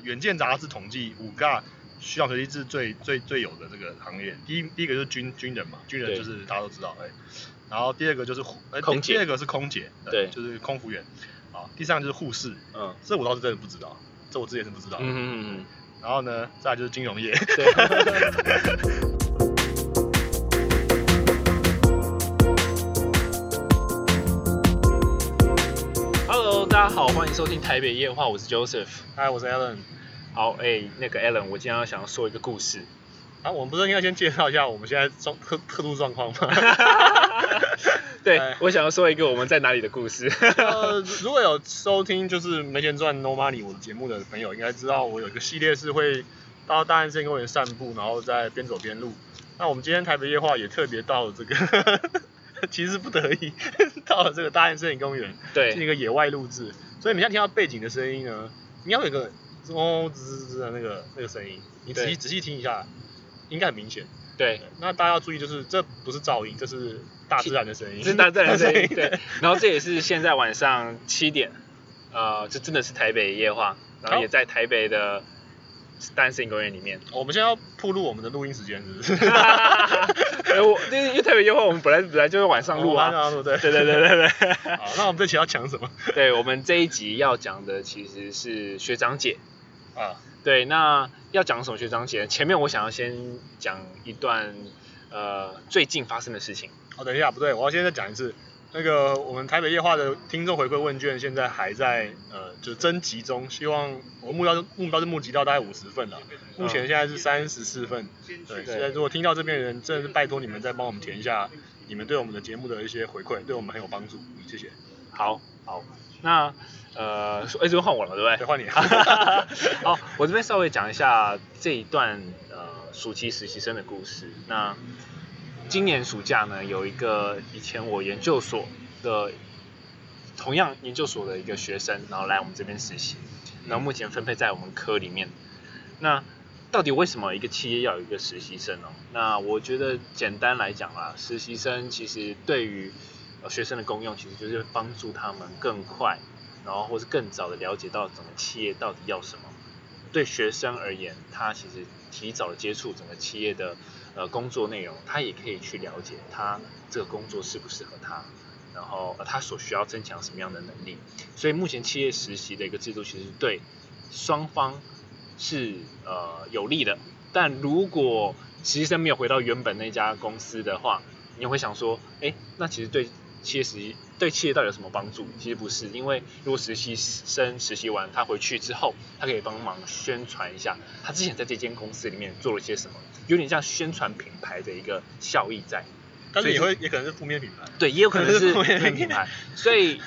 呃，远见杂志统计五个需要学习是最最最有的这个行业，第一第一个就是军军人嘛，军人就是大家都知道，哎，然后第二个就是空第二个是空姐，对就是空服员，啊，第三个就是护士，嗯。这我倒是真的不知道，这我之前是不知道，嗯嗯嗯然后呢，再来就是金融业，嗯，对。好，欢迎收听台北夜话，我是 Joseph。嗨，我是 Alan，好，哎、那个 Alan，我今天要想要说一个故事。啊，我们不是应该先介绍一下我们现在状特特殊状况吗？对哎，我想要说一个我们在哪里的故事。呃，如果有收听就是没钱赚 No Money 我的节目的朋友，应该知道我有一个系列是会到大安森林公园散步，然后再边走边录。那我们今天台北夜话也特别到了这个，其实不得已 到了这个大安森林公园，对是一个野外录制，所以你现在听到背景的声音呢，应该会有一个嗡吱吱吱的那个那个声音，你仔细对仔细听一下，应该很明显。对，那大家要注意，就是这不是噪音，这是大自然的声音，这是大自然的声音。对，然后这也是现在晚上七点，呃，这真的是台北夜话，然后也在台北的大安森林公园里面。我们现在要铺路我们的录音时间，是不是？哎，我因为因为台北夜话，我们本来本来就是晚上录啊。对对对对对。好，那我们这期要讲什么？对，我们这一集要讲的其实是学长姐。啊，对，那要讲什么学长姐？前面我想要先讲一段呃最近发生的事情。哦，等一下，不对，我要先再讲一次。那个我们台北夜话的听众回馈问卷现在还在呃，就征集中，希望我们目标目标是募集到大概五十份了，目前现在是三十四份。对，对现在如果听到这边的人，真的是拜托你们再帮我们填一下你们对我们的节目的一些回馈，对我们很有帮助，谢谢。好，好，那呃，说哎，这边换我了，对不对？再换你。好，我这边稍微讲一下这一段呃暑期实习生的故事。那今年暑假呢，有一个以前我研究所的同样研究所的一个学生，然后来我们这边实习，然后目前分配在我们科里面。那到底为什么一个企业要有一个实习生呢？那我觉得简单来讲啦，实习生其实对于学生的功用，其实就是帮助他们更快，然后或是更早的了解到整个企业到底要什么。对学生而言，他其实提早接触整个企业的呃工作内容，他也可以去了解他这个工作适不适合他，然后、呃、他所需要增强什么样的能力。所以目前企业实习的一个制度，其实对双方是呃有利的。但如果实习生没有回到原本那家公司的话，你会想说，哎，那其实对企业实习对企业到底有什么帮助？其实不是，因为如果实习生实习完，他回去之后，他可以帮忙宣传一下他之前在这间公司里面做了些什么，有点像宣传品牌的一个效益在。但是也会也可能是负面品牌。对，也有可能是负面负面品牌。所以，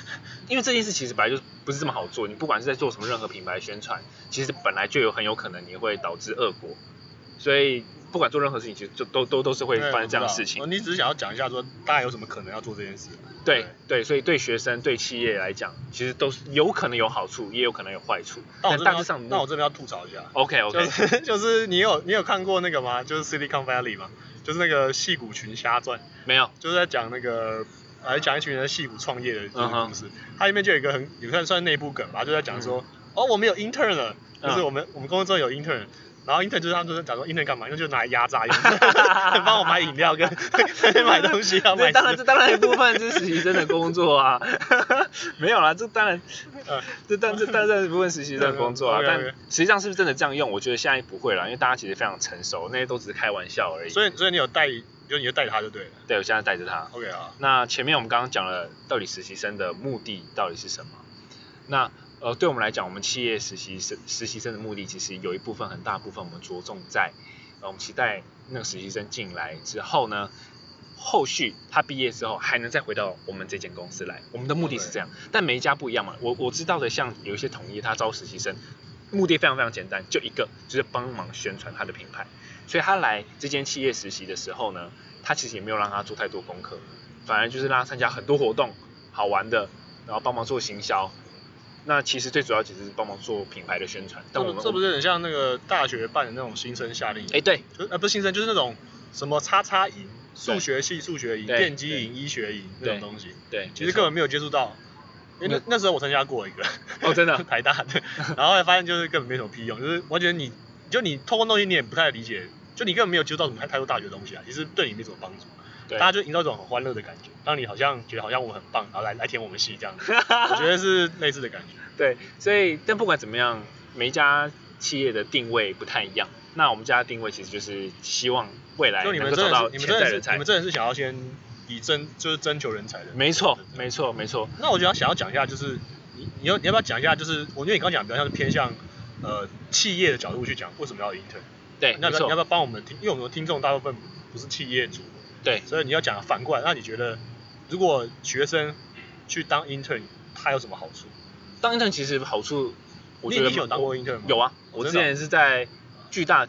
因为这件事其实本来就不是这么好做，你不管是在做什么任何品牌宣传，其实本来就有很有可能你会导致恶果。所以不管做任何事情，其实就都都都是会发生这样的事情哦。你只是想要讲一下说，大家有什么可能要做这件事？对对，所以对学生、对企业来讲，其实都是有可能有好处，也有可能有坏处。那我大致上，那我这边要吐槽一下。OK 就 OK，是 就是你有你有看过那个吗？就是 Silicon Valley 吗？就是那个戏骨群瞎传，没有，就是在讲那个。来讲一群人在戏骨创业的这个故事，它里面就有一个很也算算内部梗吧，就在讲说，哦，我们有 intern 了，就是嗯我们我们公司中有 intern，然后 intern 就是他们就是讲说 intern 干嘛？因为就拿来压榨用，帮我买饮料跟 买东西要买吃。这当然这当然一部分是实习生的工作啊，没有啦，这当然，呃这当这当然一部分实习生的工作啊但实际上是不是真的这样用？我觉得现在不会啦，因为大家其实非常成熟，那些都只是开玩笑而已。所以所以你有带，就你就带他就对了。对我现在带着他。OK 啊，那前面我们刚刚讲了，到底实习生的目的到底是什么？那呃，对我们来讲，我们企业实习生实习生的目的，其实有一部分很大部分我们着重在，呃，我们期待那个实习生进来之后呢，后续他毕业之后还能再回到我们这间公司来，我们的目的是这样。但每一家不一样嘛，我我知道的，像有一些统一他招实习生，目的非常非常简单，就一个就是帮忙宣传他的品牌。所以他来这间企业实习的时候呢，他其实也没有让他做太多功课，反而就是让他参加很多活动，好玩的，然后帮忙做行销。那其实最主要其实是帮忙做品牌的宣传。但我们这不是很像那个大学办的那种新生夏令营？哎对就呃不是新生，就是那种什么叉叉营、数学系数学营、对电机营、医学营那种东西，对，其实根本没有接触到因为那那时候我参加过一个，哦，真的，台大的，然后后来发现就是根本没什么屁用，就是完全你就你透过东西你也不太理解，就你根本没有接触到什么太太多大学的东西啊，其实对你没什么帮助。对大家就营造一种很欢乐的感觉，让你好像觉得好像我们很棒，然后来来填我们戏这样子，我觉得是类似的感觉。对，所以但不管怎么样，每一家企业的定位不太一样。那我们家的定位其实就是希望未来就你能够找到们真的是，你们真的是，潜在人才你们。真的是想要先以征就是征求人才的。没错，没错，没错。那我觉得想要讲一下，就是你你要你要不要讲一下，就是我觉得你刚刚讲比较像是偏向呃企业的角度去讲为什么要 intern，对，那要不要你要不要帮我们听？因为我们的听众大部分不是企业主，对。所以你要讲反过来，那你觉得如果学生去当 intern，他有什么好处？当 intern 其实好处，我觉得你你有当过 intern 吗？有啊，我之前是在巨大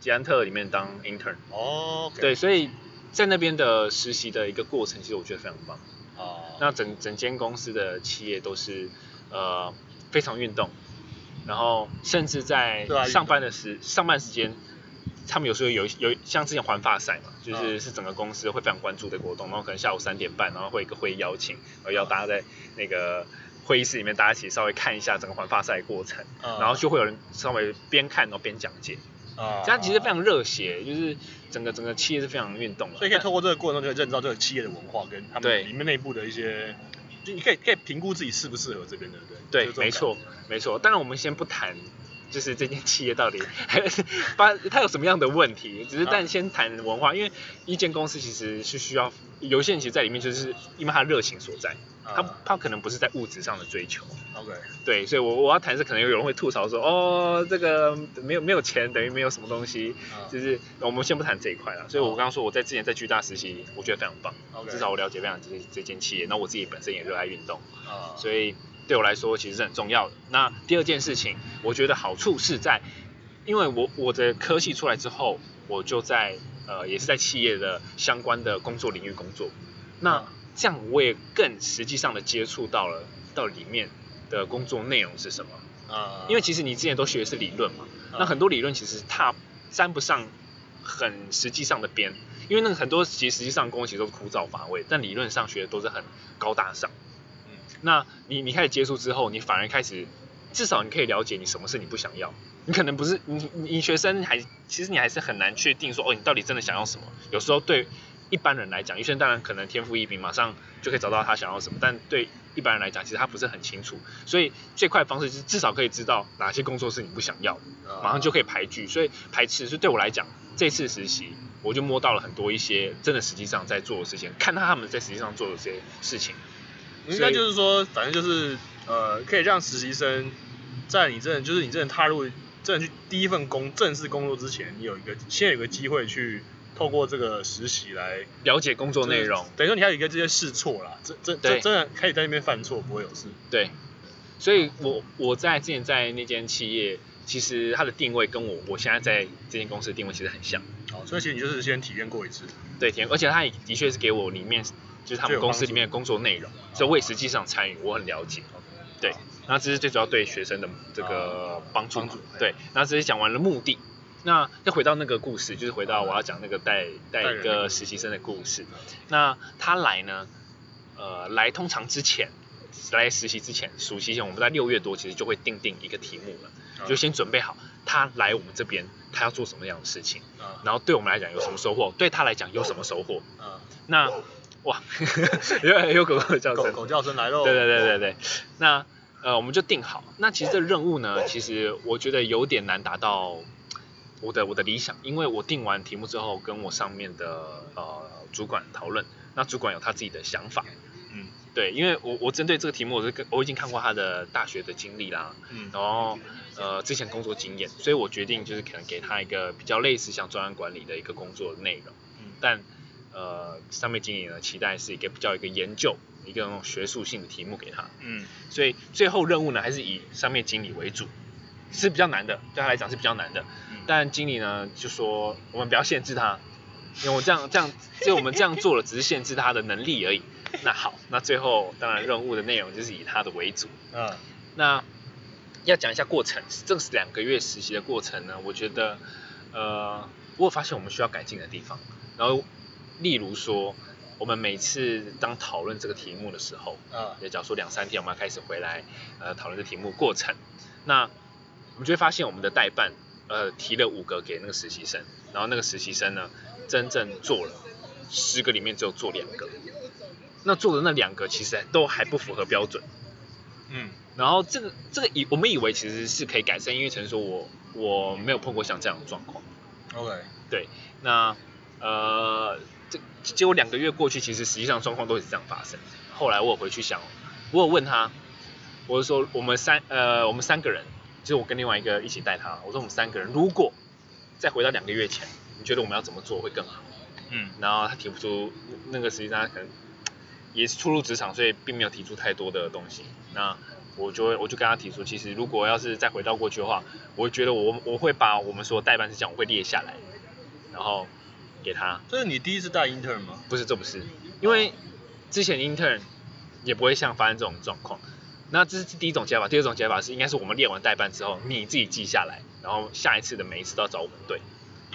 捷安特里面当 intern，哦对，所以在那边的实习的一个过程，其实我觉得非常棒。哦，那整整间公司的企业都是呃非常运动，然后甚至在上班的时上班时间，他们有时候有有像之前环发赛嘛，就是嗯是整个公司会非常关注的活动，然后可能下午三点半，然后会有一个会议邀请，然后要大家在那个会议室里面大家一起稍微看一下整个环发赛的过程，嗯。然后就会有人稍微边看然后边讲解，啊这样其实非常热血，就是整个整个企业是非常运动的，所以可以透过这个过程中，就认知到这个企业的文化跟他对。们里面内部的一些，就你可以可以评估自己适不适合这边的，对不对？没错，没错。当然，我们先不谈，就是这间企业到底 发它有什么样的问题，只是啊但先谈文化，因为一间公司其实是需要有些人其实在里面，就是因为他热情所在，感觉。他啊他可能不是在物质上的追求。OK，对，所以我我要谈是可能有人会吐槽说，哦，这个没有没有钱等于没有什么东西，啊就是我们先不谈这一块了。所以我刚刚说我在之前在巨大实习，我觉得非常棒至少我了解非常这这间企业，那我自己本身也热爱运动。啊，所以对我来说其实是很重要的。那第二件事情，我觉得好处是在，因为我我的科系出来之后，我就在呃也是在企业的相关的工作领域工作，那嗯这样我也更实际上的接触到了到里面的工作内容是什么。啊，因为其实你之前都学的是理论嘛，嗯那很多理论其实它沾不上很实际上的边，因为那个很多其实实际上工作其实都是枯燥乏味，但理论上学的都是很高大上。嗯那你你开始接触之后，你反而开始至少你可以了解你什么是你不想要。你可能不是你你你学生还其实你还是很难确定说哦你到底真的想要什么。有时候对一般人来讲，有些人当然可能天赋异禀，马上就可以找到他想要什么，但对一般人来讲，其实他不是很清楚。所以最快的方式是至少可以知道哪些工作是你不想要的，马上就可以排拒。所以排斥是对我来讲，这次实习我就摸到了很多一些真的实际上在做的事情，看到他们在实际上做的这些事情。应该就是说，反正就是呃，可以让实习生在你真的就是你真的踏入真的去第一份工正式工作之前，你有一个先有一个机会去透过这个实习来了解工作内容，等于说你还有一个这些试错啦，这这这真的可以在那边犯错，不会有事。对，所以我我在之前在那间企业，其实它的定位跟我我现在在这间公司的定位其实很像。好，所以其实你就是先体验过一次。对，体验，而且它也的确是给我里面就是他们公司里面的工作内容，所以我也实际上参与，我很了解。对，那这是最主要对学生的这个帮助对，然后这是讲完了目的，那再回到那个故事，就是回到我要讲那个带带一个实习生的故事。那他来呢，呃，来通常之前。来实习之前，暑期前，我们在六月多其实就会定定一个题目了，就先准备好他来我们这边，他要做什么样的事情，啊然后对我们来讲有什么收获，对他来讲有什么收获。啊，那哇，有有狗狗的叫声，狗狗叫声来喽。对对对对对。那呃，我们就定好。那其实这任务呢，其实我觉得有点难达到我的我的理想，因为我定完题目之后，跟我上面的呃主管讨论，那主管有他自己的想法。嗯对，因为我我针对这个题目，我是跟我已经看过他的大学的经历啦，嗯然后呃之前工作经验，所以我决定就是可能给他一个比较类似像专案管理的一个工作内容，嗯但呃上面经理呢期待是一个比较一个研究一个那种学术性的题目给他，嗯所以最后任务呢还是以上面经理为主，是比较难的，对他来讲是比较难的，嗯但经理呢就说我们不要限制他，因为我这样这样就我们这样做了只是限制他的能力而已。那好，那最后当然任务的内容就是以他的为主。嗯那要讲一下过程，这是两个月实习的过程呢，我觉得呃，我有发现我们需要改进的地方。然后例如说，我我们每次当讨论这个题目的时候，啊，也假如说两三天我们要开始回来呃讨论这题目过程，那我们就会发现我们的代办呃提了五个给那个实习生，然后那个实习生呢真正做了十个里面只有做两个，那做的那两个其实都还不符合标准。嗯，然后这个这个以我们以为其实是可以改善，因为陈说我我没有碰过像这样的状况。OK，对，那呃这结果两个月过去，其实实际上状况都是这样发生。后来我有回去想，我有问他，我就说我们三呃我们三个人，就是我跟另外一个一起带他，我说我们三个人如果再回到两个月前，你觉得我们要怎么做会更好？嗯，然后他提不出那个实际上他可能也是初入职场，所以并没有提出太多的东西。那我就会我就跟他提出，其实如果要是再回到过去的话，我觉得我我会把我们说的代办事项我会列下来，然后给他。这是你第一次带 intern 吗？不是，这不是，因为之前 intern 也不会像发生这种状况。那这是第一种解法，第二种解法是应该是我们练完代班之后，你自己记下来，然后下一次的每一次都要找我们对。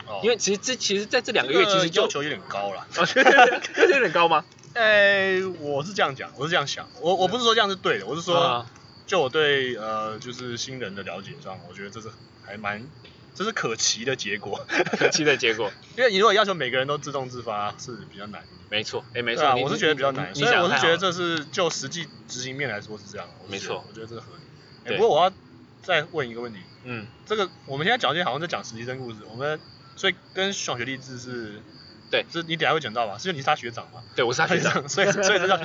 哦因为其实这其实在这两个月其实就要求有点高了。要求有点高吗？哎，我是这样讲，我是这样想，我我不是说这样是对的，我是说，啊就我对呃就是新人的了解上，我觉得这是还蛮，这是可期的结果。可期的结果，因为你如果要求每个人都自动自发是比较难，没错，哎，没错，我是觉得比较难，你所以我是觉得这这是就实际执行面来说是这样，没错我觉得这个合理。哎，不过我要再问一个问题，嗯，这个我们现在讲这些好像在讲实习生故事，我们所以跟爽学励志是，对是你等下会讲到吧？是因为你是他学长嘛？对我是他学长，所以所以这叫，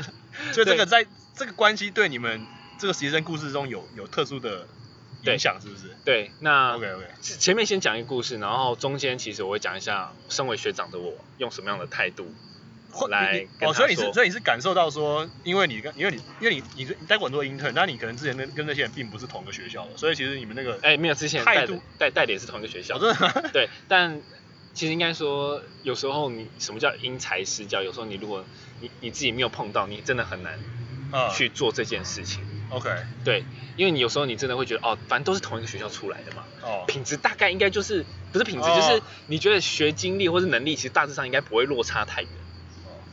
所以这个在这个关系对你们这个实习生故事中有有特殊的对影响，是不是对，那？OK OK，前面先讲一个故事，然后中间其实我会讲一下，身为学长的我用什么样的态度来你哦，所以你是所以你是感受到说，因为你跟因为你因为你你你待过很多 intern，那你可能之前跟跟那些人并不是同个学校的，所以其实你们那个哎，没有之前带带带的也是同一个学校哦，真的吗对，但其实应该说，有时候你什么叫因材施教？有时候你如果你你自己没有碰到，你真的很难啊去做这件事情。OK 对，因为你有时候你真的会觉得，哦，反正都是同一个学校出来的嘛，哦品质大概应该就是不是品质，哦就是你觉得学经历或是能力，其实大致上应该不会落差太远。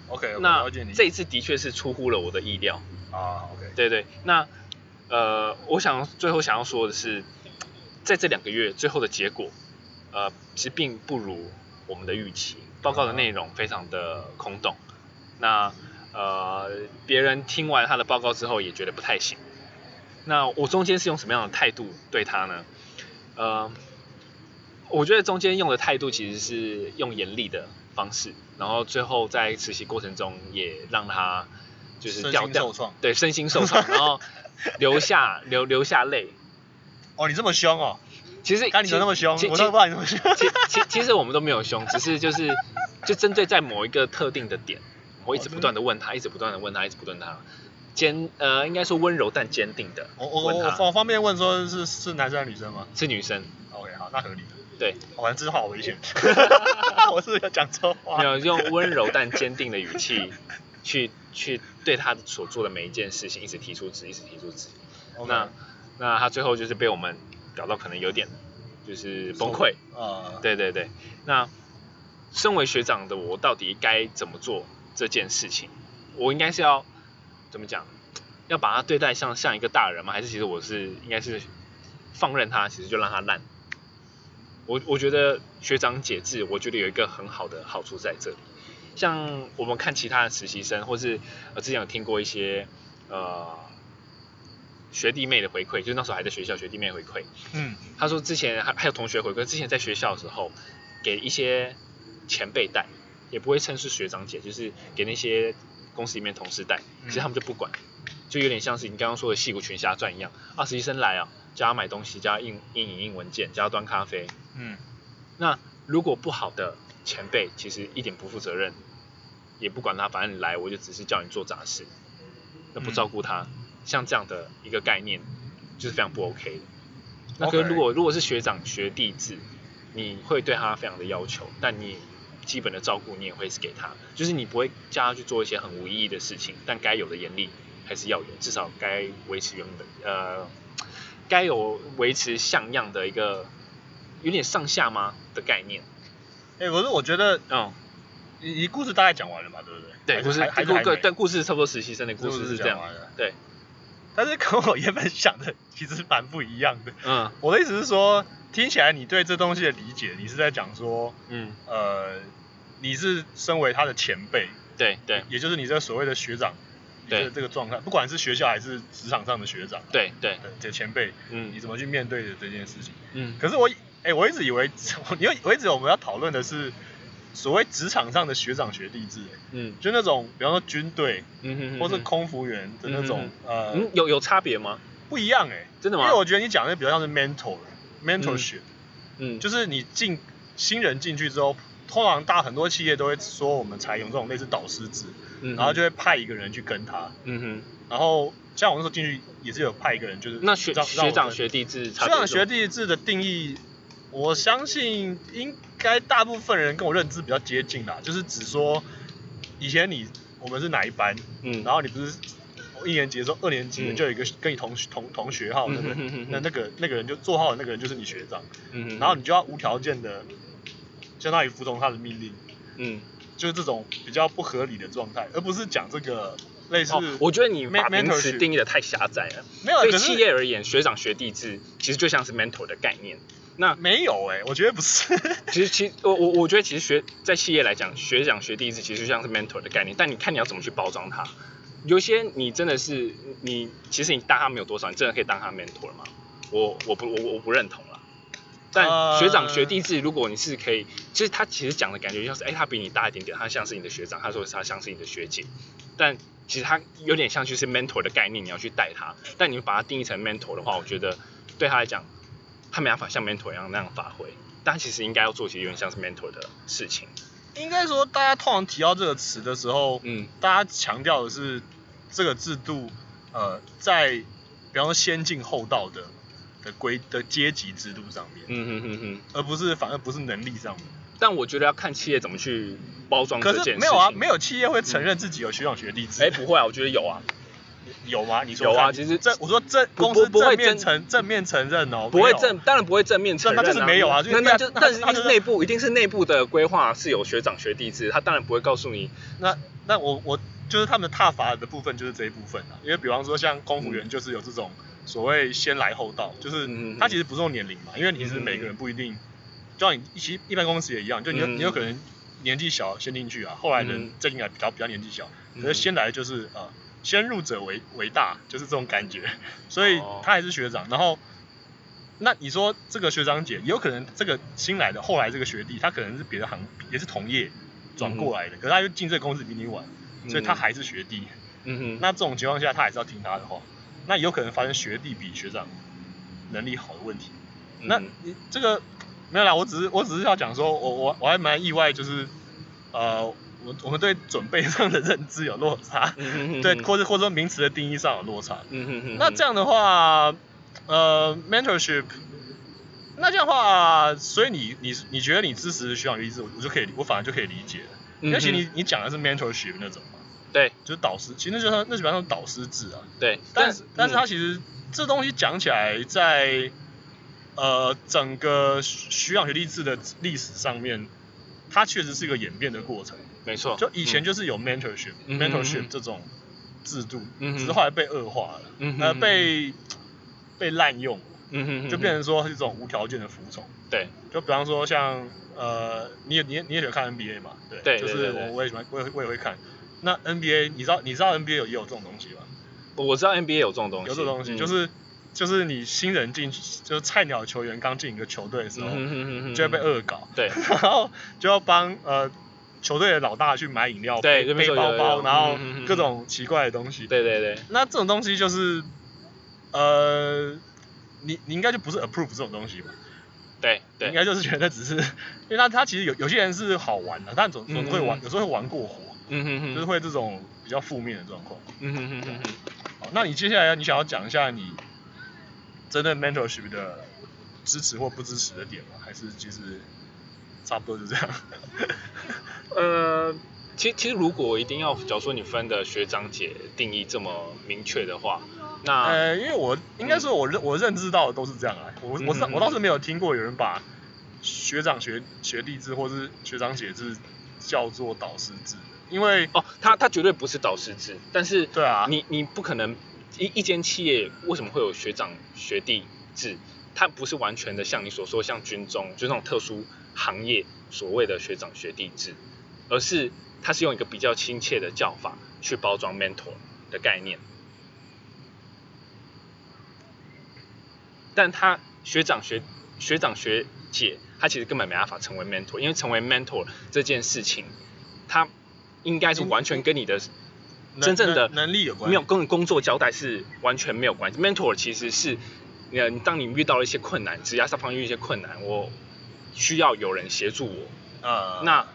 OK，我那了解你这一次的确是出乎了我的意料。啊 OK 对对，那呃，我想最后想要说的是，在这两个月最后的结果，呃，其实并不如我们的预期。报告的内容非常的空洞，那呃，别人听完他的报告之后也觉得不太行。那我中间是用什么样的态度对他呢？呃，我觉得中间用的态度其实是用严厉的方式，然后最后在实习过程中也让他就是掉掉对身心受创，然后流下 流流下泪。哦，你这么凶哦，其实看你怎么那么凶，我都不知道你那么凶。其其其实我们都没有凶，只是就是就针对在某一个特定的点，我一直不断的问他，一直不断的问他，一直不断他，坚呃应该说温柔但坚定的我我，我我方便问说是是男生还是女生吗是女生，？OK，好，那合理。对，哦反正这句话好危险，我是不是要讲错话？没有用温柔但坚定的语气去去对他所做的每一件事情一直提出质疑，一直提出质疑。那那他最后就是被我们搞到可能有点就是崩溃。啊，对对对，那身为学长的我，到底该怎么做这件事情？我应该是要怎么讲？要把他对待像像一个大人吗？还是其实我是应该是放任他，其实就让他烂？我我觉得学长解制，我觉得有一个很好的好处在这里。像我们看其他的实习生，或是呃之前有听过一些呃学弟妹的回馈，就是那时候还在学校学弟妹回馈，嗯，他说之前还还有同学回馈，之前在学校的时候，给一些前辈带，也不会称是学长姐，就是给那些公司里面同事带，其实他们就不管，就有点像是你刚刚说的戏骨群侠传一样，啊，实习生来啊，叫他买东西，叫他印印影印文件，叫他端咖啡，嗯，那如果不好的前辈，其实一点不负责任，也不管他，反正你来我就只是叫你做杂事，那不照顾他，像这样的一个概念，就是非常不 OK 的。那可是 OK 如果如果是学长学弟制，你会对他非常的要求，但你基本的照顾你也会是给他，就是你不会叫他去做一些很无意义的事情，但该有的严厉还是要有，至少该维持原本呃，该有维持像样的一个有点上下吗的概念。哎，可是我觉得嗯，你你故事大概讲完了嘛，对不对？对，故事还还故个但故事差不多实习生的故事是这样。对，但是跟我原本想的其实蛮不一样的。嗯我的意思是说，听起来你对这东西的理解，你是在讲说，嗯，呃，你是身为他的前辈，对对。也就是你这个所谓的学长，你对。的这个状态，不管是学校还是职场上的学长，对对，对，这前辈，嗯。你怎么去面对的这件事情？嗯。可是我，哎、我一直以为，因为我一直我们要讨论的是所谓职场上的学长学弟制、哎嗯。就那种，比方说军队嗯哼，或是空服员的那种，呃，嗯有有差别吗？不一样哎、真的吗？因为？我觉得你讲的比较像是 mentor mentorship，、嗯。就是你进新人进去之后，通常大很多企业都会说我们采用这种类似导师制，嗯然后就会派一个人去跟他，嗯哼，然后像我那时候进去也是有派一个人，就是那学学长学弟制差学长学弟制的定义，我相信应该大部分人跟我认知比较接近啦，就是只说以前你我们是哪一班，嗯，然后你不是一年级的时候，二年级就有一个跟你同同同学号那个嗯哼哼哼，那那个那个人就座号的那个人就是你学长，嗯哼，然后你就要无条件的，相当于服从他的命令，嗯，就是这种比较不合理的状态，而不是讲这个类似哦，我觉得你把名词定义的太狭窄了。没有，对企业而言，学长学弟制其实就像是 mentor 的概念。那没有哎、我觉得不是。其实其我我我觉得其实学在企业来讲，学长学弟制其实就像是 mentor 的概念，但你看你要怎么去包装它。有些你真的是你，其实你当他没有多少，你真的可以当他 mentor 吗？我我不我我不认同啦。但呃学长学弟制，如果你是可以，其实他其实讲的感觉像是，哎、他比你大一点点，他像是你的学长，他说他像是你的学姐，但其实他有点像就是 mentor 的概念，你要去带他。但你把它定义成 mentor 的话，我觉得对他来讲，他没办法像 mentor 一样那样发挥。但他其实应该要做，其实有点像是 mentor 的事情。应该说，大家通常提到这个词的时候，嗯大家强调的是这个制度，呃，在比方说先进后到的的规的阶级制度上面，嗯哼哼哼。而不是反而不是能力上面。但我觉得要看企业怎么去包装这可件事情。是没有啊，没有企业会承认自己有学长学弟制。哎、不会啊，我觉得有啊，有吗？你说有啊看其实正我说正不公司不不会正面正承正面承认哦，没有不会正，当然不会正面承认、啊，那就是没有啊就那那就那但是内部，一定是内部的规划是有学长学弟制，他当然不会告诉你，那那我我就是他们踏伐的部分就是这一部分啊，因为比方说像公务员嗯就是有这种所谓先来后到，就是他其实不是用年龄嘛，因为你是每个人不一定，就像你一起一般公司也一样，就你你有可能年纪小先进去啊，后来人嗯。再进来比较比较年纪小，嗯。可是先来就是呃先入者为为大，就是这种感觉，所以哦他还是学长，然后。那你说这个学长姐，有可能这个新来的后来这个学弟，他可能是别的行，也是同业转过来的，可是他就进这个公司比你晚，所以他还是学弟。嗯哼，那这种情况下，他还是要听他的话。那有可能发生学弟比学长能力好的问题。那嗯你这个没有啦，我只是我只是要讲说，我我我还蛮意外，就是呃，我我们对准备上的认知有落差，对，或者或者说名词的定义上有落差。嗯哼哼，那这样的话，呃，mentorship，那这样的话，所以你你你觉得你支持学长学弟制，我我就可以，我反而就可以理解了。尤其你你讲的是 mentorship 那种嘛，对。就是导师，其实那就是那就比方说导师制啊。对，但是但是它嗯其实这东西讲起来，在呃整个学养学历制的历史上面，它确实是一个演变的过程。没错，就以前嗯就是有 mentorship、嗯 mentorship 嗯这种制度，嗯哼。只是后来被恶化了，呃嗯呃被被滥用，嗯哼哼就变成说是一种无条件的服从。对就比方说像呃，你也你也你也喜欢看 NBA 嘛？对，对就是我我也喜欢，我也我也会看。那 NBA 你知道你知道 NBA 有也有这种东西吗？我知道 NBA 有这种东西，有这种东西，嗯就是就是你新人进去，就是菜鸟球员刚进一个球队的时候，嗯哼哼哼哼就会被恶搞，对 然后就要帮呃球队的老大去买饮料，背对背包包，然后各种奇怪的东西。对对对，那这种东西就是呃，你你应该就不是 approve 这种东西吧？对对，应该就是觉得只是，因为他他其实有有些人是好玩的，但总总会玩，嗯有时候会玩过火，嗯哼哼，就是会这种比较负面的状况。嗯哼哼哼哼。好，那你接下来你想要讲一下你针对 mentorship 的支持或不支持的点吗？还是其实差不多就这样？呃，其其实如果一定要，假如说你分的学长姐定义这么明确的话，那呃，因为我应该说我认我认知到的都是这样啊，我我是我倒是没有听过有人把学长学学弟制或是学长姐制叫做导师制的，因为哦，他他绝对不是导师制，但是对啊，你你不可能一一间企业为什么会有学长学弟制？它不是完全的像你所说，像军中就那种特殊行业所谓的学长学弟制，而是它是用一个比较亲切的叫法去包装 mentor 的概念。但他学长学学长学姐，他其实根本没办法成为 mentor，因为成为 mentor 这件事情，他应该是完全跟你的真正的能能力有关，没有跟你工作交代是完全没有关系。mentor 其实是，呃，当你遇到了一些困难，职业上方遇一些困难，我需要有人协助我，呃，那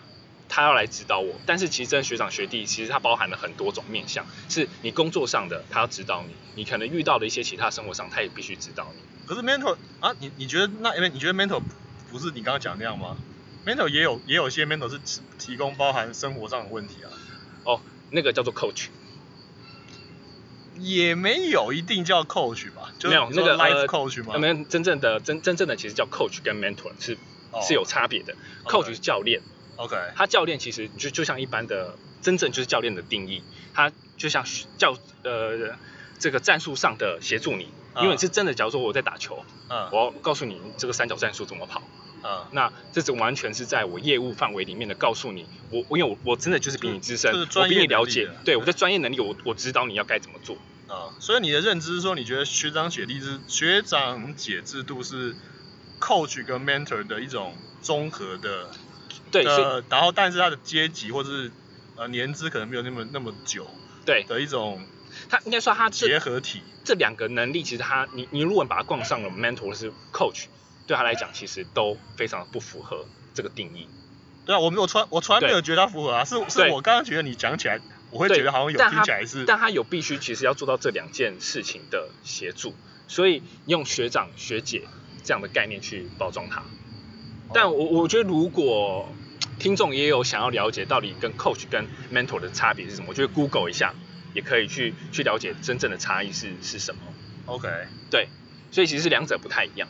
他要来指导我。但是其实真的学长学弟，其实他包含了很多种面向，是你工作上的他要指导你，你可能遇到的一些其他生活上，他也必须指导你。可是 mentor 啊，你你觉得那因为你觉得 mentor 不是你刚刚讲那样吗？mentor 也有也有些 mentor 是提提供包含生活上的问题啊，哦，那个叫做 coach，也没有一定叫 coach 吧，就没有那个 life 呃 coach 吗？我们真正的真真正的其实叫 coach 跟 mentor 是、哦是有差别的。Coach 是教练。OK，他教练其实就就像一般的，真正就是教练的定义，他就像教呃这个战术上的协助你，嗯因为你是真的，假如说我在打球，嗯。我要告诉你这个三角战术怎么跑，嗯，那这是完全是在我业务范围里面的告诉你，我我因为我我真的就是比你资深，就是我比你了解对我的专业能力，我我指导你要该怎么做。啊、所以你的认知是说，你觉得学长姐弟制、学长姐制度是 coach 跟 mentor 的一种综合的，对，然后但是他的阶级或者是呃年资可能没有那么那么久对。的一种他应该说他这结合体。这两个能力，其实他你你如果把它冠上了 mentor 或是 coach，对他来讲其实都非常不符合这个定义。对啊，我没有从我从来没有觉得他符合啊，是是我刚刚觉得你讲起来，我会对觉得好像有听起来是但他有必须其实要做到这两件事情的协助，所以用学长学姐这样的概念去包装他。但我我觉得如果听众也有想要了解到底跟 coach 跟 mentor 的差别是什么，我觉得 Google 一下也可以去去了解真正的差异是是什么。OK。对，所以其实两者不太一样。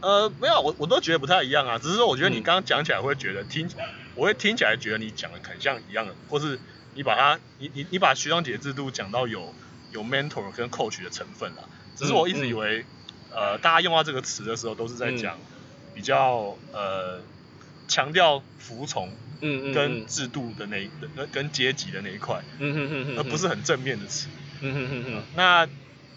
呃，没有，我我都觉得不太一样啊，只是说我觉得你嗯刚刚讲起来会觉得听，我会听起来觉得你讲的很像一样的，或是你把它，你你你把学长姐制度讲到有有 mentor 跟 coach 的成分了，只是我一直以为，呃，大家用到这个词的时候都是在讲比较呃强调服从嗯嗯跟制度的那一跟跟阶级的那一块，嗯哼哼哼，而不是很正面的词。嗯哼哼哼，那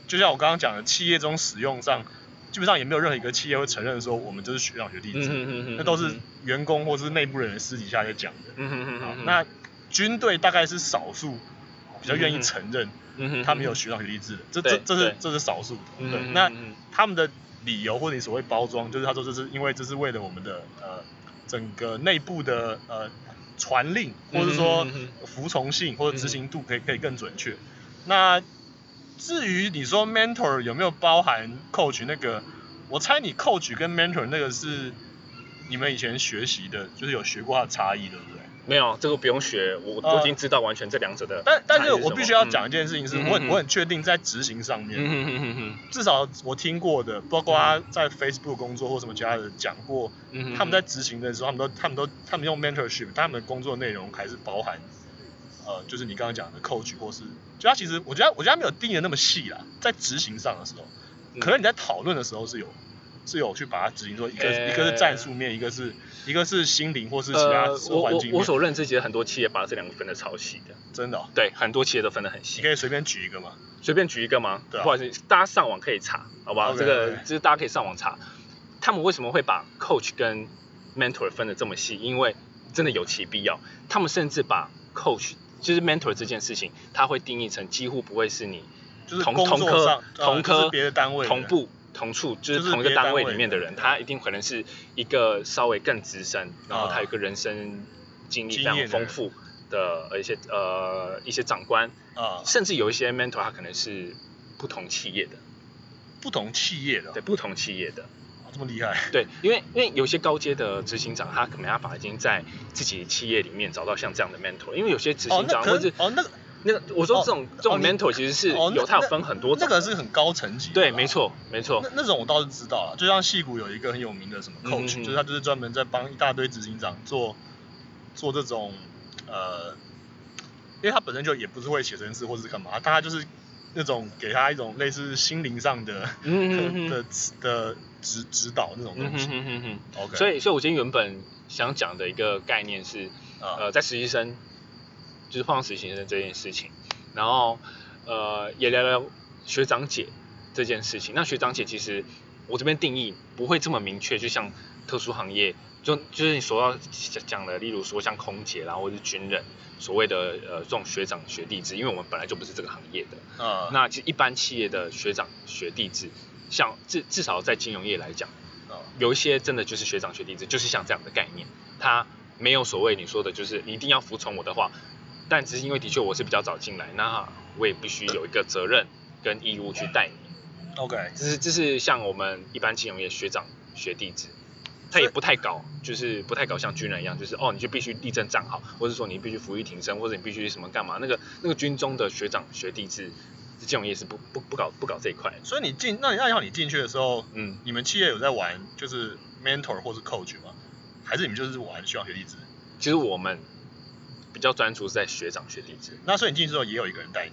就像我刚刚讲的，企业中使用上，基本上也没有任何一个企业会承认说我们就是学长学弟制。嗯哼哼哼，那都是员工或是内部人私底下在讲的。嗯哼哼哼，好那军队大概是少数比较愿意承认嗯哼他们有学长学弟制的，这这这是这是少数。嗯对，那他们的理由或者你所谓包装，就是他说这是因为这是为了我们的呃整个内部的呃传令，或者说服从性或者执行度可以可以更准确。那至于你说 mentor 有没有包含 coach 那个，我猜你 coach 跟 mentor 那个是你们以前学习的，就是有学过它的差异，对不对？没有这个不用学，我呃我已经知道完全这两者的但但是。我必须要讲一件事情是，我很我很确定在执行上面，至少我听过的，包括他在 Facebook 工作或什么其他的讲过，他们在执行的时候，他们都他们都他们用 mentorship，他们的工作内容还是包含，呃，就是你刚刚讲的 coach 或是，就他其实我觉得我觉得他没有定的那么细啦，在执行上的时候，嗯。可能你在讨论的时候是有是有去把它执行说一个、呃一个是战术面，一个是一个是心灵或是其他呃，我我环境面，我所认知，其实很多企业把这两个分的超细的，真的哦、对，很多企业都分得很细你可。以随便举一个吗，随便举一个吗？对啊不好意思，大家上网可以查，好不好这个就是大家可以上网查，他们为什么会把 coach 跟 mentor 分的这么细？因为真的有其必要。他们甚至把 coach 就是 mentor 这件事情，他会定义成几乎不会是你就是同同科同科别的单位同步同处，就就是是同一个单位位里面的人，的他一定可能是一个稍微更资深，然后啊。他有一个人生经历非常丰富的呃一些呃一些长官，啊、甚至有一些 mentor 他可能是不同企业的，不同企业的。哦对，不同企业的，哦这么厉害，对，因为因为有些高阶的执行长，他可没办法已经在自己企业里面找到像这样的 mentor，因为有些执哦行长或者哦那个那个我说这种、这种 mentor 其实是有它有分很多种，那个是很高层级的对，没错没错。那，那种我倒是知道了，就像戏骨有一个很有名的什么嗯 coach，、就是他就是专门在帮一大堆执行长做做这种呃，因为他本身就也不是会写程式或是干嘛，他就是那种给他一种类似心灵上的嗯的 的指指导那种东西。OK，所以，所以我今天原本想讲的一个概念是，啊。呃，在实习生，就是碰到实习生这件事情，然后呃，也聊聊学长姐这件事情。那学长姐其实我这边定义不会这么明确，就像特殊行业，就就是你所要讲讲的，例如说像空姐啦，或者是军人，所谓的呃这种学长学弟制，因为我们本来就不是这个行业的。啊那其实一般企业的学长学弟制，像至至少在金融业来讲。啊有一些真的就是学长学弟制，就是像这样的概念，他没有所谓你说的，就是你一定要服从我的话，但只是因为的确我是比较早进来，那我也必须有一个责任跟义务去带你，OK，这是这是像我们一般金融业学长学弟制，他也不太搞，就是不太搞像军人一样，就是哦你就必须立正站好，或者说你必须服役挺身，或者你必须什么干嘛，那个那个军中的学长学弟制，金融业是不不不搞不搞这一块，所以你进那那要你进去的时候，嗯。你们企业有在玩就是 mentor 或是 coach 吗？还是你们就是玩学长学弟制？其实我们比较专注是在学长学弟制。那所以你进去之后也有一个人带你，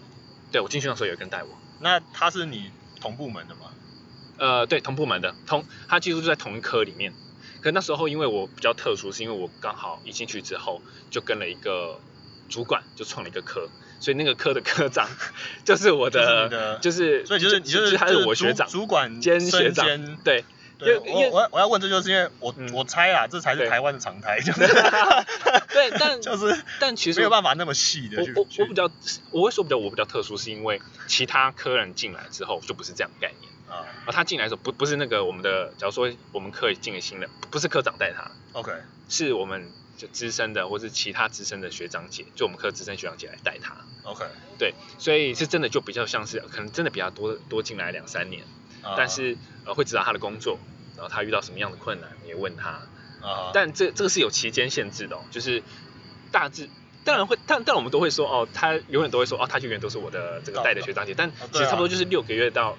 对我进去的时候有一个人带我，那他是你同部门的吗？呃，对，同部门的，同他几乎就在同一科里面。可那时候因为我比较特殊，是因为我刚好一进去之后就跟了一个主管，就创了一个科，所以那个科的科长 就是我就是的，就是所以就是你就是他是我学长主管兼学长，兼对，对，我我要我要问这就是因为我、嗯我猜啊，这才是台湾的常态，就是 对，但 就是但其实没有办法那么细的我我我比较我会说比较我比较特殊，是因为其他科人进来之后就不是这样的概念。啊而他进来的时候不不是那个我们的，假如说我们科进了新的，不是科长带他，OK 是我们就资深的或是其他资深的学长姐，就我们科资深学长姐来带他。OK，对，所以是真的就比较像是可能真的比较多多进来两三年，啊但是呃会知道他的工作，然后他遇到什么样的困难也问他，啊但这这个是有期间限制的、哦，就是大致。当然会，但但我们都会说哦，他永远都会说哦，他永远都是我的这个带的学长姐，但其实差不多就是六个月到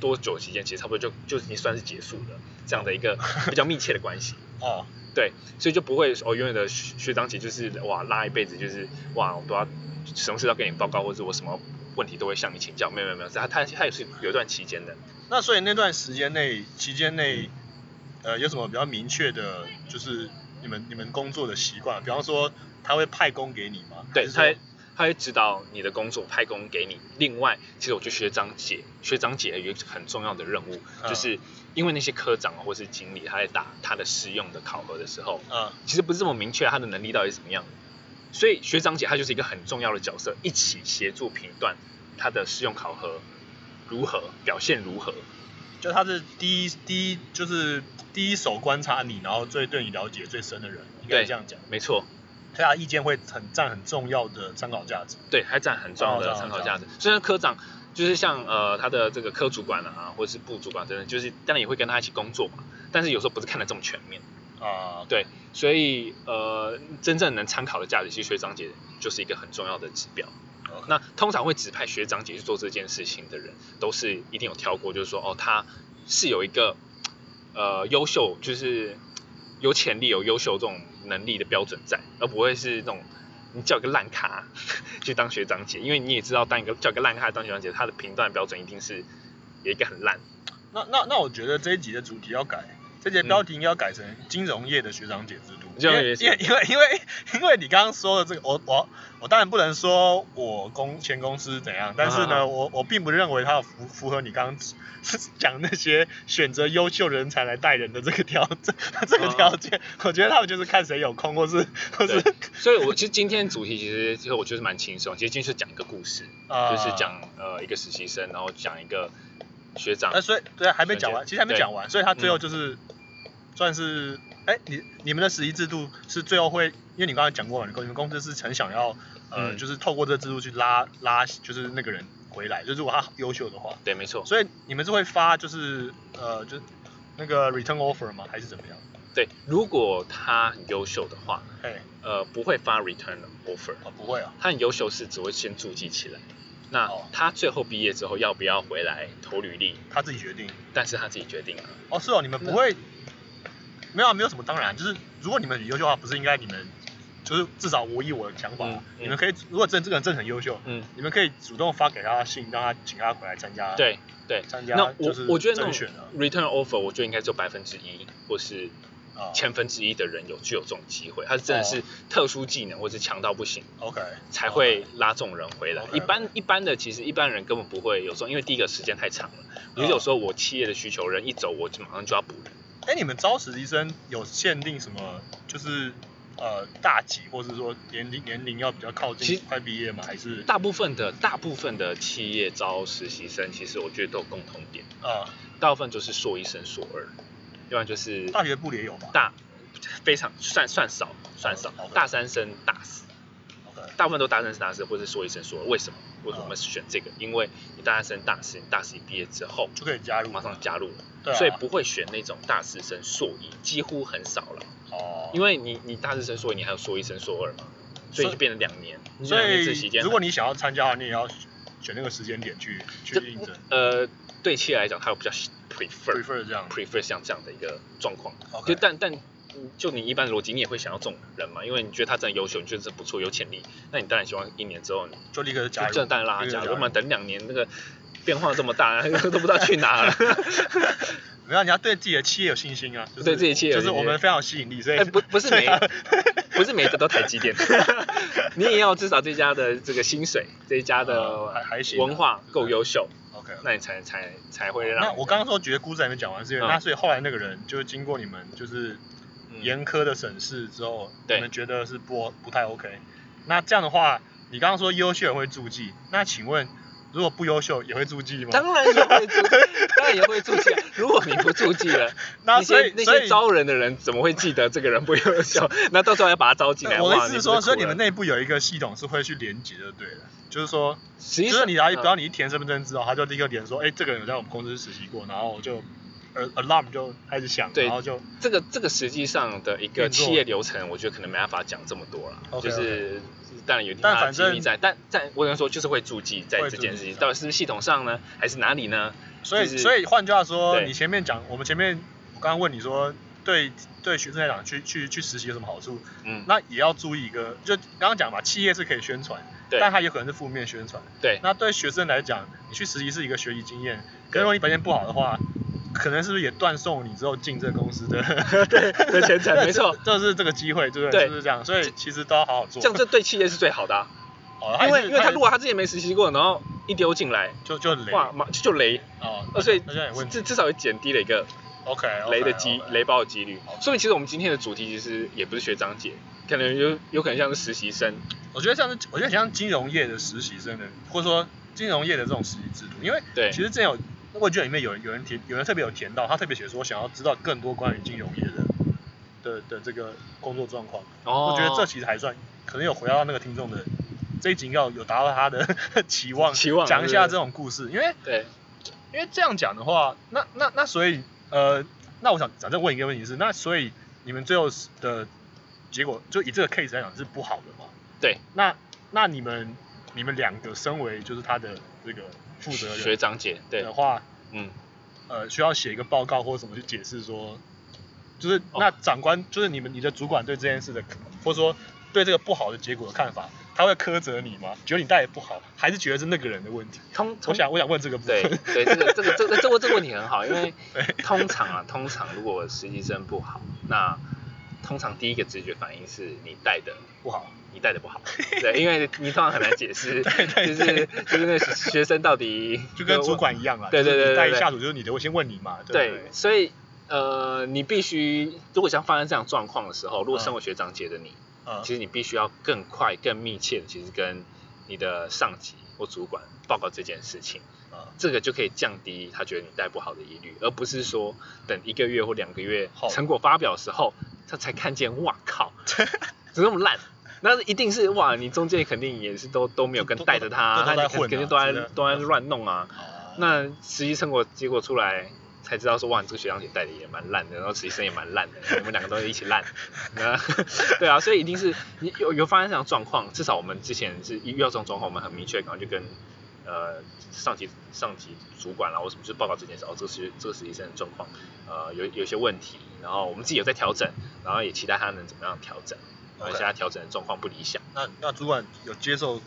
多久期间，其实差不多就就已经算是结束了这样的一个比较密切的关系。哦 对，所以就不会哦，永远的学学长姐就是哇拉一辈子，就是哇我都要什么事要跟你报告，或者我什么问题都会向你请教。没有没有没有，他他他也是有一段期间的。那所以那段时间内期间内，呃，有什么比较明确的，就是你们你们工作的习惯？比方说他会派工给你吗？对，他会他会指导你的工作，派工给你。另外，其实我觉得学长姐学长姐有一个很重要的任务，嗯就是因为那些科长或是经理他在打他的试用的考核的时候，嗯其实不是这么明确他的能力到底是怎么样。所以学长姐她就是一个很重要的角色，一起协助评断他的试用考核如何表现如何。就他是第一第一就是第一手观察你，然后最对你了解最深的人，应该对这样讲。没错，所以他的意见会很占很重要的参考价值。对，还占很重要的参考价值。虽然科长就是像呃他的这个科主管啊，或者是部主管等等，就是当然也会跟他一起工作嘛，但是有时候不是看得这么全面。啊，对，所以呃真正能参考的价值，其实学长姐就是一个很重要的指标。那通常会指派学长姐去做这件事情的人，都是一定有挑过，就是说哦，他是有一个呃优秀，就是有潜力、有优秀这种能力的标准在，而不会是那种你叫一个烂咖去当学长姐，因为你也知道，当一个叫一个烂咖当学长姐，他的评断标准一定是有一个很烂。那那那我觉得这一集的主题要改，这节标题应该要改成金融业的学长姐制度。因为因为因为因为因为你刚刚说的这个，我我我当然不能说我公前公司怎样，但是呢，啊。我我并不认为它符符合你刚刚 讲那些选择优秀人才来带人的这个条这这个条件，我觉得他们就是看谁有空，或是或是，所以我其实今天主题其实其实我觉得蛮轻松，其实今天是讲一个故事，啊就是讲呃一个实习生，然后讲一个学长那，，所以对，还没讲完，其实还没讲完，所以他最后就是、算是，哎，你你们的实习制度是最后会，因为你刚才讲过嘛，你你们公司是很想要，呃，嗯就是透过这个制度去拉拉，就是那个人回来，就如果他优秀的话，对，没错，所以你们是会发就是呃，就是那个 return offer 吗？还是怎么样？对，如果他很优秀的话，哎，呃，不会发 return offer，哦，不会啊，他很优秀是只会先注记起来。那哦他最后毕业之后要不要回来投履历，他自己决定。但是他自己决定啊。哦，是哦，你们不会，没有啊，没有什么当然，就是如果你们很优秀的话，不是应该你们就是至少我以我的想法，嗯嗯你们可以如果真这个人真的很优秀，嗯，你们可以主动发给他信，让他请他回来参加。对对。参加那我就是我觉得那种甄选啊 return offer，我觉得应该只有百分之一或是啊千分之一的人有具有这种机会，他真的是特殊技能或是强到不行。OK 才会拉这种人回来。一般一般的其实一般人根本不会有时候，因为第一个时间太长了。你有时候我企业的需求，人一走我就马上就要补人。哎，你们招实习生有限定什么？就是呃大几，或者说年龄年龄要比较靠近快毕业吗？还是大部分的大部分的企业招实习生，其实我觉得都有共同点，呃大部分就是硕一升硕二，要不然就是大学部也有吧大非常算算少算少大三升大四。大部分都大三升大四，或者硕一升硕二。为什么？为什么哦我们选这个？因为你大三升大四，你大四一毕业之后，就可以加入马上加入了。对啊所以不会选那种大四生硕一，几乎很少了。哦，因为你你大四生硕一，你还有硕一升硕二嘛，所以就变成两年。你所两年期间，如果你想要参加的话，你也要选那个时间点去去应征呃对企业来讲，它有比较 prefer，prefer 这样。prefer 像这样的一个状况。OK 就但但嗯就你一般的逻辑，你也会想要这种人嘛，因为你觉得他真的优秀，你觉得这不错，有潜力，那你当然希望一年之后你就立刻加入，就这当然让他立刻加入，要不然等两年那个变化这么大，都不知道去哪了。没有，你要对自己的企业有信心啊，就是对自己企业就是我们非常有吸引力，所以哎，不 不是每不是每个都台积电，你也要至少这家的这个薪水，这一家的还的还行啊文化够优秀，OK。那你才才才会让。那我刚刚说觉得故事还没讲完，是因为嗯那所以后来那个人就是经过你们就是嗯严苛的审视之后，对你们觉得是不不太 OK。那这样的话，你刚刚说优秀人会注记，那请问如果不优秀也会注记吗？当然也会注，当然也会注记啊。如果你不注记了，那那些那所以那些招人的人怎么会记得这个人不优秀？那到时候要把他招进来，我的意思是说，所以你们那内部有一个系统是会去连接的，对了，就是说，实际上就是你来，只要你一填身份证之后，他就立刻连说，哎，这个人有在我们公司实习过，然后就呃 alarm 就开始响，对然后就这个这个实际上的一个企业流程，我觉得可能没办法讲这么多了就是当然有但反正机密在，但但我能说就是会注记在会这件事情，到底是是系统上呢，还是哪里呢？所以，就是所以换句话说，你前面讲，我们前面我刚刚问你说，对对学生来讲，去去去实习有什么好处？嗯，那也要注意一个，就刚刚讲嘛，企业是可以宣传，对但它有可能是负面宣传。对那对学生来讲，你去实习是一个学习经验，可如果你表现不好的话，可能是不是也断送你之后进这个公司的 对的前程，没错。就是这个机会，对不对？对就是这样，所以其实都要好好做。这样这对企业是最好的、啊，哦，因为因为他如果他之前没实习过，然后一丢进来，就就雷哇，马就雷，哦，呃，所以。至至少也减低了一个 OK，雷的机雷爆的几率好。所以其实我们今天的主题其实也不是学长姐，可能有有可能像是实习生，我觉得像是，我觉得像金融业的实习生的，或者说金融业的这种实习制度，因为对其实之前有问卷里面有人有人填，有人特别有填到，他特别写说想要知道更多关于金融业的的的这个工作状况。哦我觉得这其实还算可能有回答到那个听众的这一集要有达到他的 期望，期望讲一下这种故事，因为对。因为这样讲的话，那那那所以呃，那我想反正问一个问题是，那所以你们最后的结果就以这个 case 来讲是不好的嘛？对，那那你们你们两个身为就是他的这个负责学长姐，对。的，话，嗯，呃，需要写一个报告或者什么去解释说，就是哦。那长官就是你们你的主管对这件事的，或者说对这个不好的结果的看法，他会苛责你吗？觉得你带的不好，还是觉得是那个人的问题？通我想我想问这个部对分。对，这个这个这个这个这个问题很好，因为通常啊，通常如果实习生不好，那通常第一个直觉反应是你带的不好，你带的不好，对，因为你通常很难解释，对对就是就是那学生到底就跟主管一样啦。对对对带下属就是你的，我先问你嘛，对。所以呃，你必须如果像发生这样状况的时候，如果嗯身为学长姐的你，嗯。其实你必须要更快、更密切的，其实跟你的上级或主管报告这件事情。嗯。这个就可以降低他觉得你带不好的疑虑，而不是说等一个月或两个月成果发表的时候，他才看见，哇靠，怎么那么烂？那一定是哇，你中间肯定也是都都没有跟带着他，他肯定都在都在乱弄啊。哦那实习成果结果出来，才知道说哇，你这个学长姐带的也蛮烂的，然后实习生也蛮烂的，我们两个都一起烂。那对啊，所以一定是你有有发生这样状况，至少我们之前是遇到这种状况，我们很明确，然后就跟呃上级上级主管啦，或什么就报告这件事，哦，这个实这个实习生的状况，呃有有些问题，然后我们自己有在调整，然后也期待他能怎么样调整。然后 OK 现在调整的状况不理想。那那主管有接受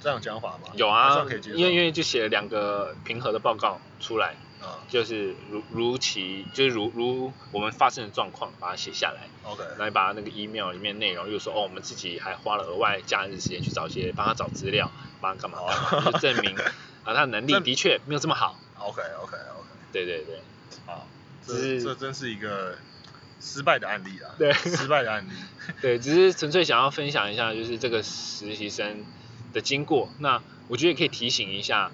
这样讲法吗？有啊。因为因为就写了两个平和的报告出来，啊就是如如其就是如如我们发生的状况，把它写下来，，OK，然后把那个 email 里面内容，又说哦，我们自己还花了额外假日时间去找一些帮他找资料，帮他干嘛干嘛，就证明 啊他的能力的确没有这么好。OK OK OK，对对对，好，只是这这真是一个失败的案例啊，对失败的案例。对，只是纯粹想要分享一下，就是这个实习生的经过。那我觉得也可以提醒一下，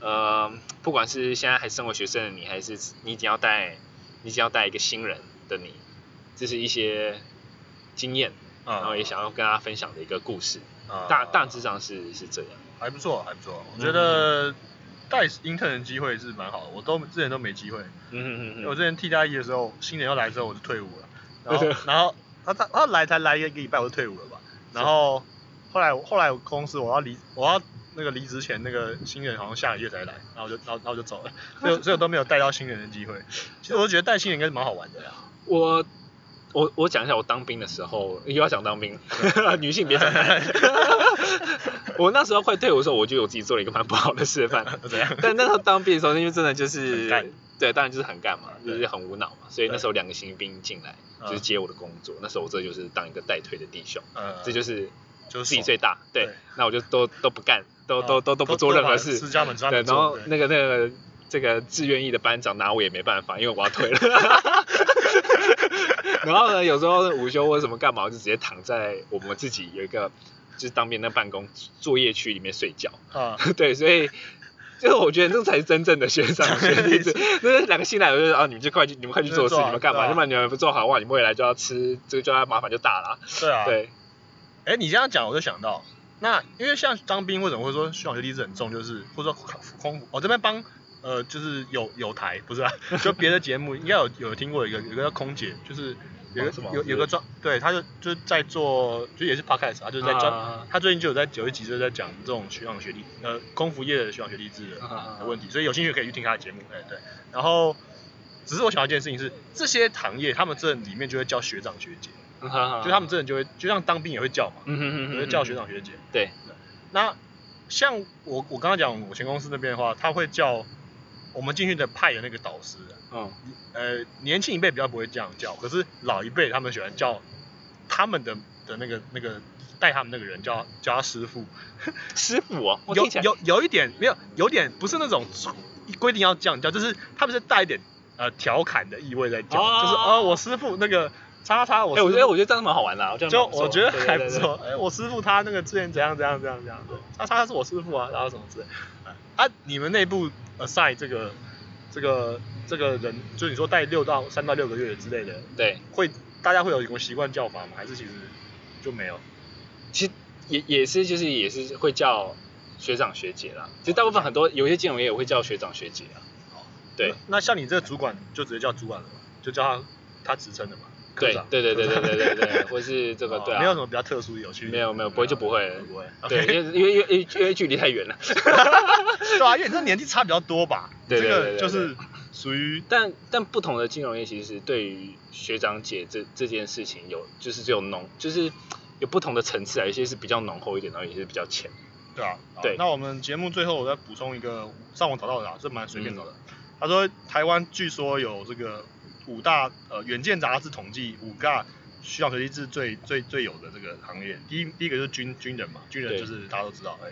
呃，不管是现在还身为学生的你，还是你已经要带，你已经要带一个新人的你，这是一些经验，嗯然后也想要跟大家分享的一个故事。嗯大大致上是是这样。还不错，还不错。我嗯觉得带 intern 的机会是蛮好的，我都之前都没机会。嗯嗯我之前替代一的时候，新人要来的时候我就退伍了，然后 然后他他他来才来一个礼拜我就退伍了吧，然后后来后来我公司我要离我要那个离职前那个新人好像下个月才来，然后我就然后然后我就走了，所以所以我都没有带到新人的机会。其实我觉得带新人应该是蛮好玩的呀。我我我讲一下我当兵的时候，又要讲当兵，女性别讲。我那时候快退伍的时候，我觉得我自己做了一个蛮不好的示范。但那时候当兵的时候，因为真的就是对，当然就是很干嘛，就是很无脑嘛。所以那时候两个新兵进来，嗯就是接我的工作。那时候我这就是当一个带退的弟兄，嗯这就是就是自己最大。对对，那我就都都不干，都都哦都都不做任何事。私家门对，然后。那个那个这个志愿役的班长拿我也没办法，因为我要退了。然后呢，有时候午休或者什么干嘛，我就直接躺在我们自己有一个就是当兵的办公作业区里面睡觉。啊，对，所以。就是我觉得这才是真正的学长学弟制，那两个新来的就是啊，你们就快去，你们快去做事，你们干嘛？要不然你们不做好的话，你们未来就要吃，这个就要麻烦就大了。对啊。对，哎，你这样讲我就想到，那因为像当兵为什么会说学长学弟制很重，就是或者说空服，我这边帮呃就是有有台不是啊，就别的节目应该有有听过一个有一个叫空姐，就是有个什么有有个专对，他就就是在做就也是 podcast，他就是在专、啊他最近就有在有一集就在讲这种学长学弟呃空服业的学长学弟制的啊的问题，所以有兴趣可以去听他的节目，哎对，然后只是我想到一件事情是，这些行业他们这里面就会叫学长学姐，就就他们真的就会就像当兵也会叫嘛，嗯哼哼哼也会叫学长学姐。对，那像我我刚刚讲我前公司那边的话，他会叫我们进去的派的那个导师，嗯呃，年轻一辈比较不会这样叫，可是老一辈他们喜欢叫他们的的那个那个带他们那个人叫叫他师傅，师傅哦，有有有一点没有有点不是那种规定要这样叫，就是他们是带一点呃调侃的意味在叫，哦就是哦我师傅那个叉叉我哎、我觉得我觉得这样蛮好玩的、啊，我觉得就我觉得还不错。哎、我师傅他那个之前怎样怎样怎样怎样，叉叉他是我师傅啊，然后什么之类。啊，你们内部 assign 这个这个这个人，就你说带六到三到六个月之类的，对，会大家会有什么习惯叫法吗？还是其实就没有？其实也也是就是也是会叫学长学姐啦，其实大部分很多有一些金融业也会叫学长学姐啊。对那，像你这个主管就直接叫主管了嘛，就叫他他职称的嘛，科对长。对对对对对对对，或是这个啊，没有什么比较特殊有趣的。没有没有不会就不会了不会。对因为因为因为因为距离太远了。对啊，因为你这年纪差比较多吧，这对对对对个就是属于但但不同的金融业其实对于学长姐这这件事情有就是只有浓就是有不同的层次啊，有些是比较浓厚一点，然后有些是比较浅。对啊，好对那我们节目最后我再补充一个上网找到的啊，这蛮随便嗯找的。他说台湾据说有这个五大呃《远见》杂志统计五大需要学弟制最最最有的这个行业，第一第一个就是军军人嘛，军人就是大家都知道，哎，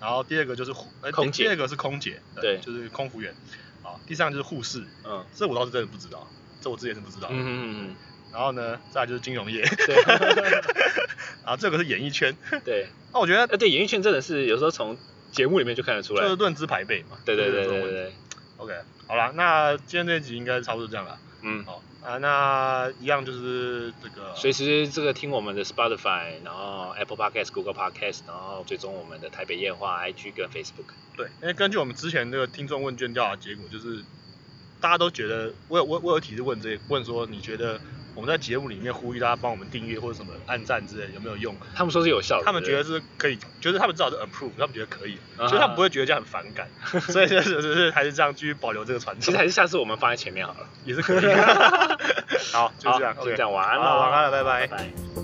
然后第二个就是空姐第二个是空姐，对就是空服员，啊，第三个就是护士，嗯这我倒是真的不知道，这我之前是不知道的。嗯嗯嗯然后呢，再来就是金融业，嗯，对然后这个是演艺圈，对，那我觉得呃对，演艺圈真的是有时候从节目里面就看得出来。就是论资排辈嘛，对对对对对，OK，好了，那今天这一集应该差不多这样了。嗯。好啊，那一样就是这个，随时这个听我们的 Spotify，然后 Apple Podcast、Google Podcast，然后追踪我们的台北夜话 IG 跟 Facebook。对，因为根据我们之前那个听众问卷调查结果，就是大家都觉得，我有我我有提示问这问说，你觉得我们在节目里面呼吁大家帮我们订阅或者什么按赞之类有没有用？他们说是有效的，他们觉得是可以，就是他们至少是 approve，他们觉得可以，啊所以他们不会觉得这样很反感，所以就是就是还是这样继续保留这个传统其实，还是下次我们放在前面好了。也是可以。好，就这样好就这样，晚安好了，晚安了拜拜拜拜。